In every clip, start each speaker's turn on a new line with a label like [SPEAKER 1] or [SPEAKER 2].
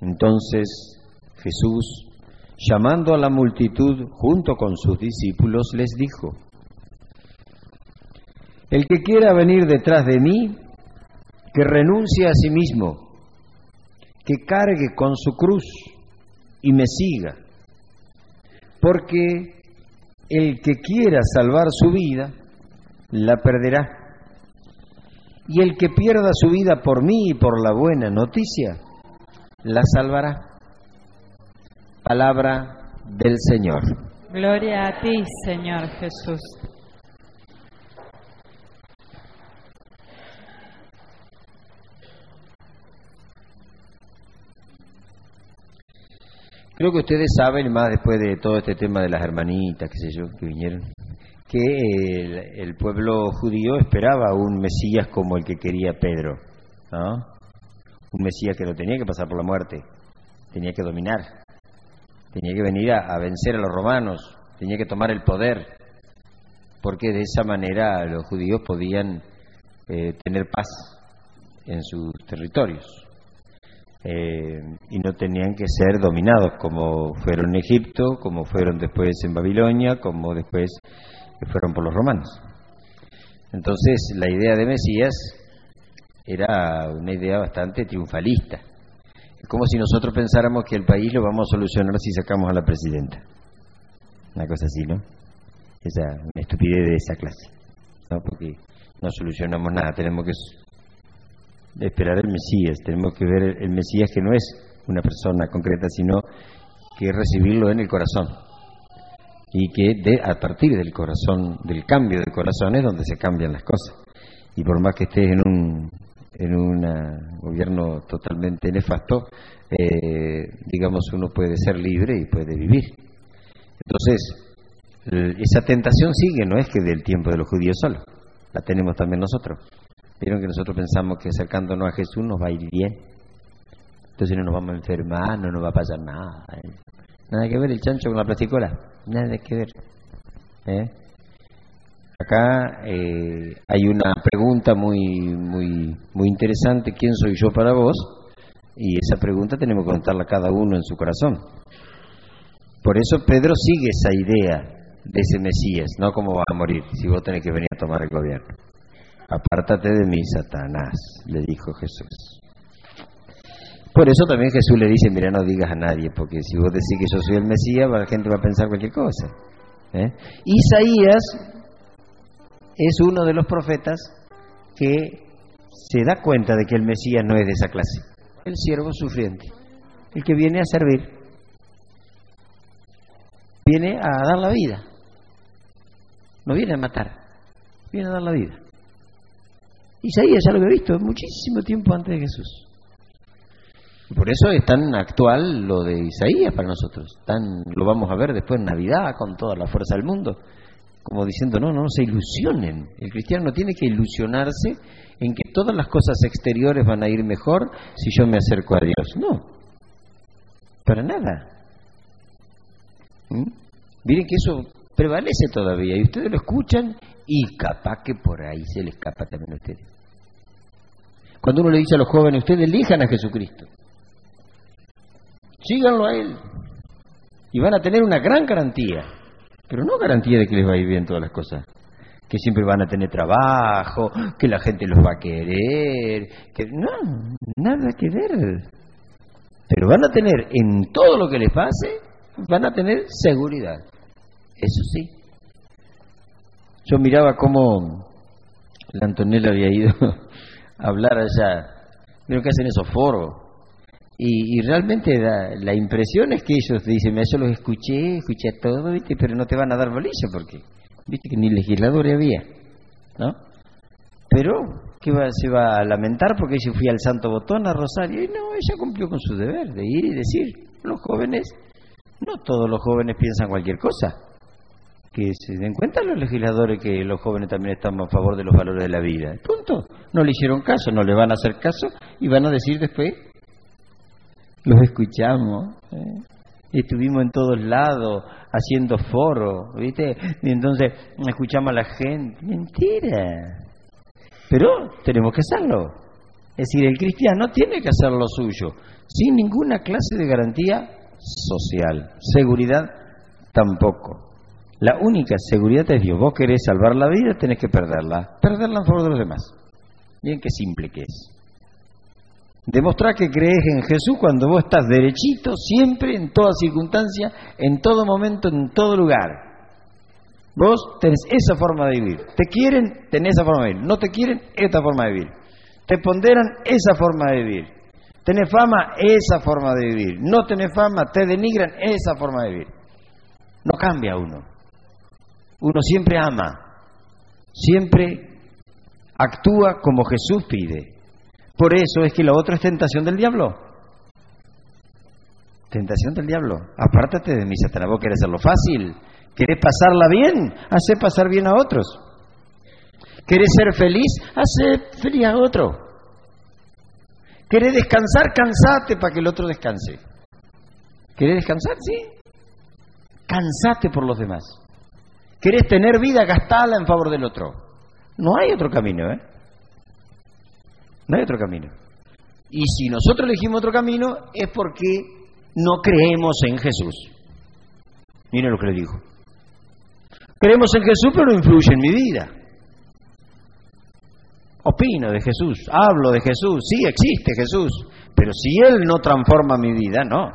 [SPEAKER 1] Entonces Jesús, llamando a la multitud junto con sus discípulos, les dijo, El que quiera venir detrás de mí, que renuncie a sí mismo, que cargue con su cruz y me siga, porque el que quiera salvar su vida, la perderá. Y el que pierda su vida por mí y por la buena noticia, la salvará. Palabra del Señor.
[SPEAKER 2] Gloria a ti, Señor Jesús.
[SPEAKER 1] Creo que ustedes saben, más después de todo este tema de las hermanitas, qué sé yo, que vinieron, que el, el pueblo judío esperaba un Mesías como el que quería Pedro, ¿no? Un Mesías que no tenía que pasar por la muerte, tenía que dominar, tenía que venir a, vencer a los romanos, tenía que tomar el poder, porque de esa manera los judíos podían eh, tener paz en sus territorios. Eh, y no tenían que ser dominados como fueron en Egipto, como fueron después en Babilonia, como después fueron por los romanos. Entonces la idea de Mesías era una idea bastante triunfalista. Como si nosotros pensáramos que el país lo vamos a solucionar si sacamos a la presidenta. Una cosa así, ¿no? Esa estupidez de esa clase. ¿no? Porque no solucionamos nada, tenemos que esperar el Mesías. Tenemos que ver el Mesías que no es una persona concreta, sino que recibirlo en el corazón. Y que de, a partir del corazón, del cambio de corazón es donde se cambian las cosas. Y por más que estés en un, en un gobierno totalmente nefasto, eh, digamos, uno puede ser libre y puede vivir. Entonces, esa tentación sigue, no es que del tiempo de los judíos solo, la tenemos también nosotros. Vieron que nosotros pensamos que acercándonos a Jesús nos va a ir bien. Entonces no nos vamos a enfermar, no nos va a pasar nada. ¿eh? Nada que ver el chancho con la plasticola. Nada que ver. ¿eh? Acá eh, hay una pregunta muy, muy, muy interesante. ¿Quién soy yo para vos? Y esa pregunta tenemos que contarla cada uno en su corazón. Por eso Pedro sigue esa idea de ese Mesías, no cómo va a morir si vos tenés que venir a tomar el gobierno. Apártate de mí, Satanás, le dijo Jesús. Por eso también Jesús le dice, mira, no digas a nadie, porque si vos decís que yo soy el Mesías, la gente va a pensar cualquier cosa. ¿eh? Isaías es uno de los profetas que se da cuenta de que el Mesías no es de esa clase. El siervo sufriente, el que viene a servir, viene a dar la vida, no viene a matar, viene a dar la vida. Isaías ya lo había visto muchísimo tiempo antes de Jesús. Por eso es tan actual lo de Isaías para nosotros. Tan, lo vamos a ver después en Navidad con toda la fuerza del mundo. Como diciendo, no, no se ilusionen. El cristiano no tiene que ilusionarse en que todas las cosas exteriores van a ir mejor si yo me acerco a Dios. No, para nada. ¿Mm? Miren que eso prevalece todavía y ustedes lo escuchan y capaz que por ahí se le escapa también a ustedes. Cuando uno le dice a los jóvenes, ustedes elijan a Jesucristo, síganlo a Él y van a tener una gran garantía, pero no garantía de que les va a ir bien todas las cosas, que siempre van a tener trabajo, que la gente los va a querer, que no, nada que ver. Pero van a tener en todo lo que les pase, van a tener seguridad. Eso sí, yo miraba cómo la Antonella había ido a hablar allá. Vieron que hacen esos foros. Y, realmente la impresión es que ellos dicen, yo los escuché, escuché todo, ¿viste? pero no te van a dar bolilla porque, viste que ni legislador había, ¿no? Pero, ¿qué va, se va a lamentar porque yo fui al Santo Botón, a Rosario? Y no, ella cumplió con su deber de ir y decir, los jóvenes, no todos los jóvenes piensan cualquier cosa que se den cuenta los legisladores que los jóvenes también están a favor de los valores de la vida. Punto. No le hicieron caso, no le van a hacer caso y van a decir después, los escuchamos. ¿eh? Estuvimos en todos lados haciendo foro, ¿viste? Y entonces escuchamos a la gente. Mentira. Pero tenemos que hacerlo. Es decir, el cristiano tiene que hacer lo suyo, sin ninguna clase de garantía social. Seguridad tampoco. La única seguridad es Dios. Vos querés salvar la vida, tenés que perderla. Perderla en favor de los demás. Bien qué simple que es. Demostrar que crees en Jesús cuando vos estás derechito, siempre, en toda circunstancia, en todo momento, en todo lugar. Vos tenés esa forma de vivir. Te quieren, tenés esa forma de vivir. No te quieren, esta forma de vivir. Te ponderan, esa forma de vivir. Tenés fama, esa forma de vivir. No tenés fama, te denigran, esa forma de vivir. No cambia uno. Uno siempre ama. Siempre actúa como Jesús pide. Por eso es que lo otro es tentación del diablo. Tentación del diablo. Apártate de mí, Satanás. Vos querés hacerlo fácil. ¿Querés pasarla bien? Hacé pasar bien a otros. ¿Querés ser feliz? Hacé feliz a otro. ¿Querés descansar? Cansate para que el otro descanse. ¿Querés descansar? Sí. Cansate por los demás. ¿Querés tener vida? Gastala en favor del otro. No hay otro camino, ¿eh? No hay otro camino. Y si nosotros elegimos otro camino es porque no creemos en Jesús. Miren lo que le dijo. Creemos en Jesús, pero no influye en mi vida. Opino de Jesús, hablo de Jesús, sí existe Jesús, pero si Él no transforma mi vida, no.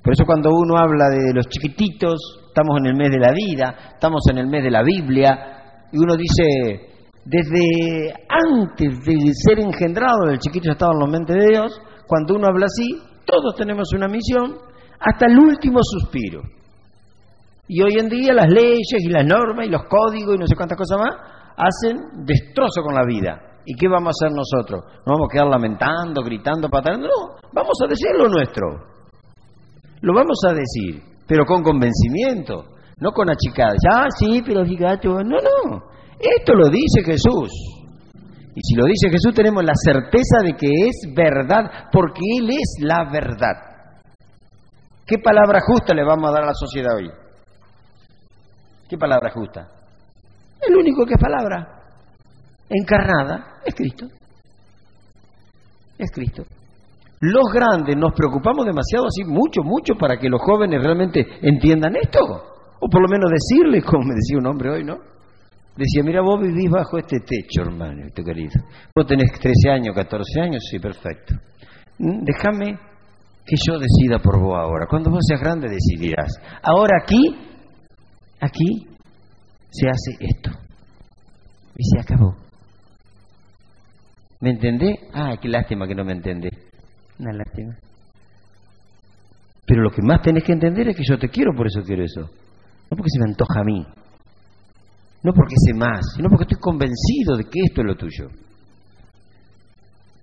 [SPEAKER 1] Por eso cuando uno habla de los chiquititos, estamos en el mes de la vida, estamos en el mes de la Biblia, y uno dice, desde antes de ser engendrado, el chiquito ya estaba en la mente de Dios, cuando uno habla así, todos tenemos una misión, hasta el último suspiro. Y hoy en día las leyes y las normas y los códigos y no sé cuántas cosas más hacen destrozo con la vida. ¿Y qué vamos a hacer nosotros? ¿No vamos a quedar lamentando, gritando, pataleando? No, vamos a decir lo nuestro. Lo vamos a decir, pero con convencimiento, no con achicadas. Ah, sí, pero fíjate, no, no. Esto lo dice Jesús. Y si lo dice Jesús tenemos la certeza de que es verdad, porque Él es la verdad. ¿Qué palabra justa le vamos a dar a la sociedad hoy? ¿Qué palabra justa? El único que es palabra encarnada es Cristo. Es Cristo. Los grandes nos preocupamos demasiado así, mucho, mucho, para que los jóvenes realmente entiendan esto. O por lo menos decirles, como me decía un hombre hoy, ¿no? Decía, mira, vos vivís bajo este techo, hermano, tu querido. Vos tenés 13 años, 14 años, sí, perfecto. Mm, déjame que yo decida por vos ahora. Cuando vos seas grande decidirás. Ahora aquí, aquí se hace esto. Y se acabó. ¿Me entendés? Ah, qué lástima que no me entendés. Una lástima. Pero lo que más tenés que entender es que yo te quiero, por eso quiero eso. No porque se me antoja a mí. No porque sé más, sino porque estoy convencido de que esto es lo tuyo.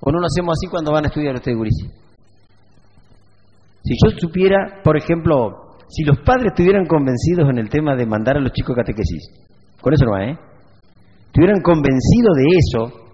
[SPEAKER 1] ¿O no lo hacemos así cuando van a estudiar ustedes, Gurici? Si yo supiera, por ejemplo, si los padres estuvieran convencidos en el tema de mandar a los chicos catequesis, con eso no va, ¿eh? Estuvieran convencidos de eso,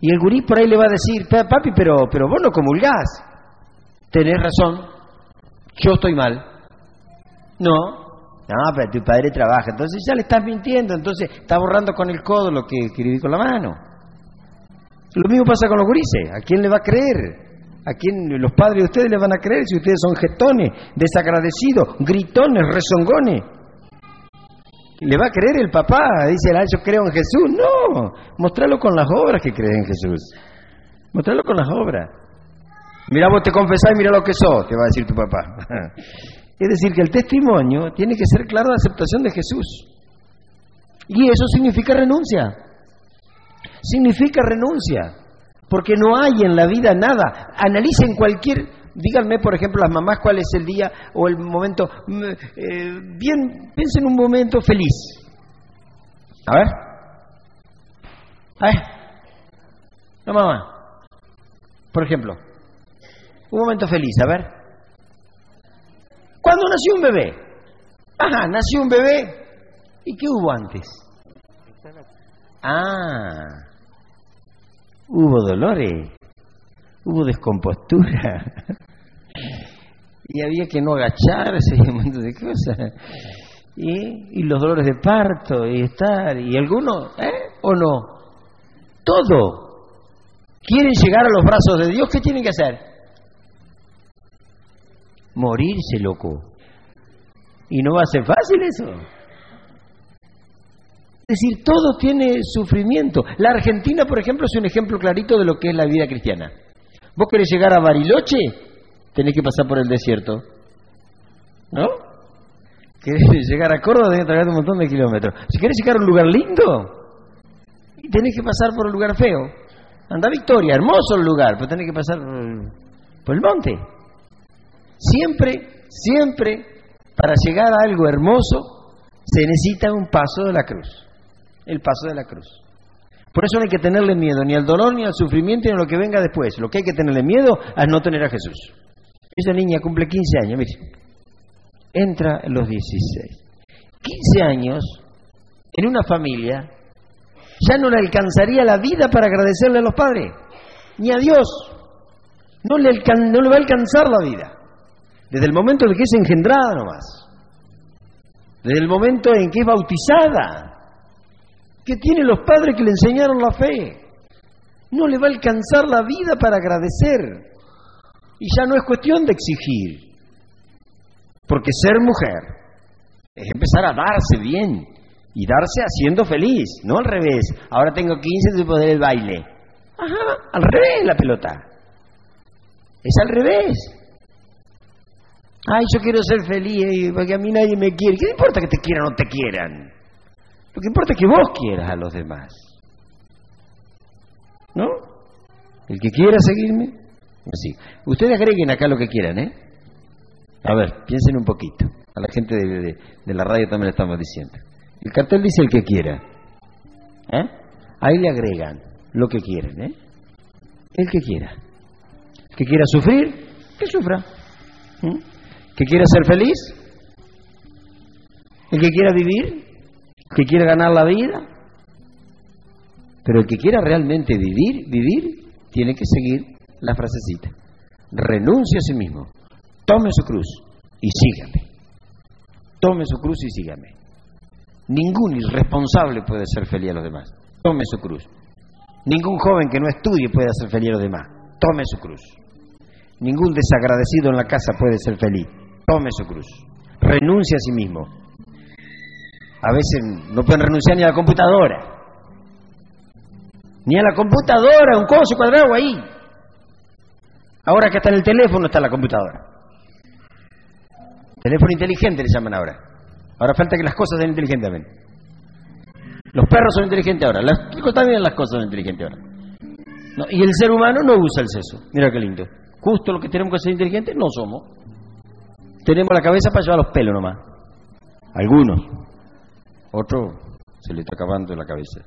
[SPEAKER 1] y el gurí por ahí le va a decir, papi, pero, pero vos no comulgás. Tenés razón, yo estoy mal. No, no, pero tu padre trabaja, entonces ya le estás mintiendo, entonces está borrando con el codo lo que escribí con la mano. Lo mismo pasa con los gurises, ¿a quién le va a creer? ¿A quién los padres de ustedes le van a creer si ustedes son jetones, desagradecidos, gritones, rezongones? ¿Le va a creer el papá? Dice, ah, yo creo en Jesús. No, mostralo con las obras que cree en Jesús. Mostralo con las obras. Mira, vos te confesás y mira lo que sos, te va a decir tu papá. es decir, que el testimonio tiene que ser claro de aceptación de Jesús. Y eso significa renuncia. Significa renuncia. Porque no hay en la vida nada. Analicen cualquier Díganme, por ejemplo, las mamás cuál es el día o el momento. Mm, eh, bien, piensen en un momento feliz. A ver. A ver. No, mamá. Por ejemplo, un momento feliz, a ver. ¿Cuándo nació un bebé? Ajá, nació un bebé. ¿Y qué hubo antes? Ah, hubo dolores hubo descompostura. y había que no agacharse y un montón de cosas. Y, y los dolores de parto y estar, y algunos, ¿eh? ¿O no? Todo. quieren llegar a los brazos de Dios, ¿qué tienen que hacer? Morirse, loco. Y no va a ser fácil eso. Es decir, todo tiene sufrimiento. La Argentina, por ejemplo, es un ejemplo clarito de lo que es la vida cristiana. Vos querés llegar a Bariloche, tenés que pasar por el desierto. ¿No? Querés llegar a Córdoba, tenés que tragar un montón de kilómetros. Si querés llegar a un lugar lindo, tenés que pasar por un lugar feo. Anda Victoria, hermoso el lugar, pero tenés que pasar por el monte. Siempre, siempre, para llegar a algo hermoso, se necesita un paso de la cruz el paso de la cruz. Por eso no hay que tenerle miedo ni al dolor, ni al sufrimiento, ni a lo que venga después. Lo que hay que tenerle miedo es no tener a Jesús. Esa niña cumple 15 años, mire. Entra en los 16. 15 años en una familia ya no le alcanzaría la vida para agradecerle a los padres, ni a Dios. No le, no le va a alcanzar la vida. Desde el momento en que es engendrada nomás. Desde el momento en que es bautizada que tiene los padres que le enseñaron la fe. No le va a alcanzar la vida para agradecer. Y ya no es cuestión de exigir. Porque ser mujer es empezar a darse bien y darse haciendo feliz, no al revés. Ahora tengo 15 de poder el baile. Ajá, al revés la pelota. Es al revés. Ay, yo quiero ser feliz porque a mí nadie me quiere. ¿Qué importa que te quieran o no te quieran? Lo que importa es que vos quieras a los demás. ¿No? El que quiera seguirme, así. Ustedes agreguen acá lo que quieran, ¿eh? A ver, piensen un poquito. A la gente de, la radio también le estamos diciendo. El cartel dice el que quiera. ¿Eh? Ahí le agregan lo que quieren, ¿eh? El que quiera. El que quiera sufrir, que sufra. ¿Mm? Que quiera ser feliz, el que quiera vivir, que quiere ganar la vida. Pero el que quiera realmente vivir, vivir, tiene que seguir la frasecita. Renuncie a sí mismo, tome su cruz y sígame. Tome su cruz y sígame. Ningún irresponsable puede ser feliz a los demás. Tome su cruz. Ningún joven que no estudie puede ser feliz a los demás. Tome su cruz. Ningún desagradecido en la casa puede ser feliz. Tome su cruz. Renuncie a sí mismo. A veces no pueden renunciar ni a la computadora. Ni a la computadora, un coso cuadrado ahí. Ahora que está en el teléfono está la computadora. Teléfono inteligente le llaman ahora. Ahora falta que las cosas sean inteligentes también. Los perros son inteligentes ahora. Las también las cosas son inteligentes ahora. y el ser humano no usa el seso. Mira qué lindo. Justo lo que tenemos que ser inteligentes no somos. Tenemos la cabeza para llevar los pelos nomás. Algunos. Otro se le está acabando la cabeza.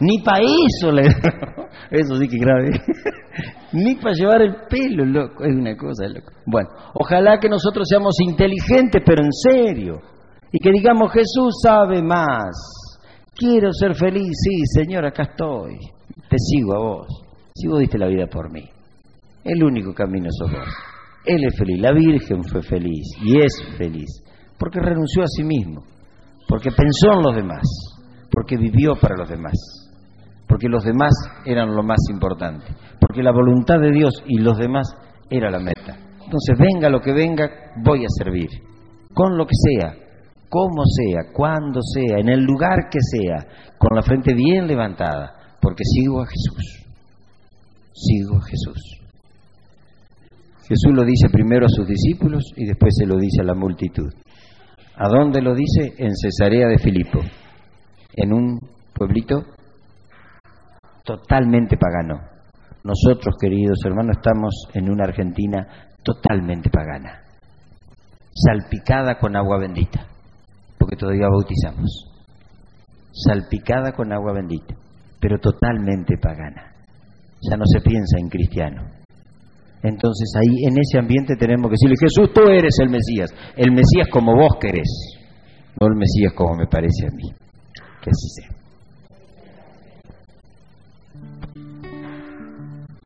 [SPEAKER 1] Ni para eso, le... eso sí que grave. Ni para llevar el pelo, loco, es una cosa, loco. Bueno, ojalá que nosotros seamos inteligentes, pero en serio. Y que digamos, Jesús sabe más. Quiero ser feliz, sí, Señor, acá estoy. Te sigo a vos. Si vos diste la vida por mí. El único camino sos vos. Él es feliz, la Virgen fue feliz y es feliz, porque renunció a sí mismo porque pensó en los demás, porque vivió para los demás, porque los demás eran lo más importante, porque la voluntad de Dios y los demás era la meta. Entonces, venga lo que venga, voy a servir, con lo que sea, como sea, cuando sea, en el lugar que sea, con la frente bien levantada, porque sigo a Jesús, sigo a Jesús. Jesús lo dice primero a sus discípulos y después se lo dice a la multitud. ¿A dónde lo dice? En Cesarea de Filipo, en un pueblito totalmente pagano. Nosotros, queridos hermanos, estamos en una Argentina totalmente pagana, salpicada con agua bendita, porque todavía bautizamos, salpicada con agua bendita, pero totalmente pagana. Ya no se piensa en cristiano, entonces ahí en ese ambiente tenemos que decirle, Jesús, tú eres el Mesías, el Mesías como vos querés, no el Mesías como me parece a mí. Que así sea.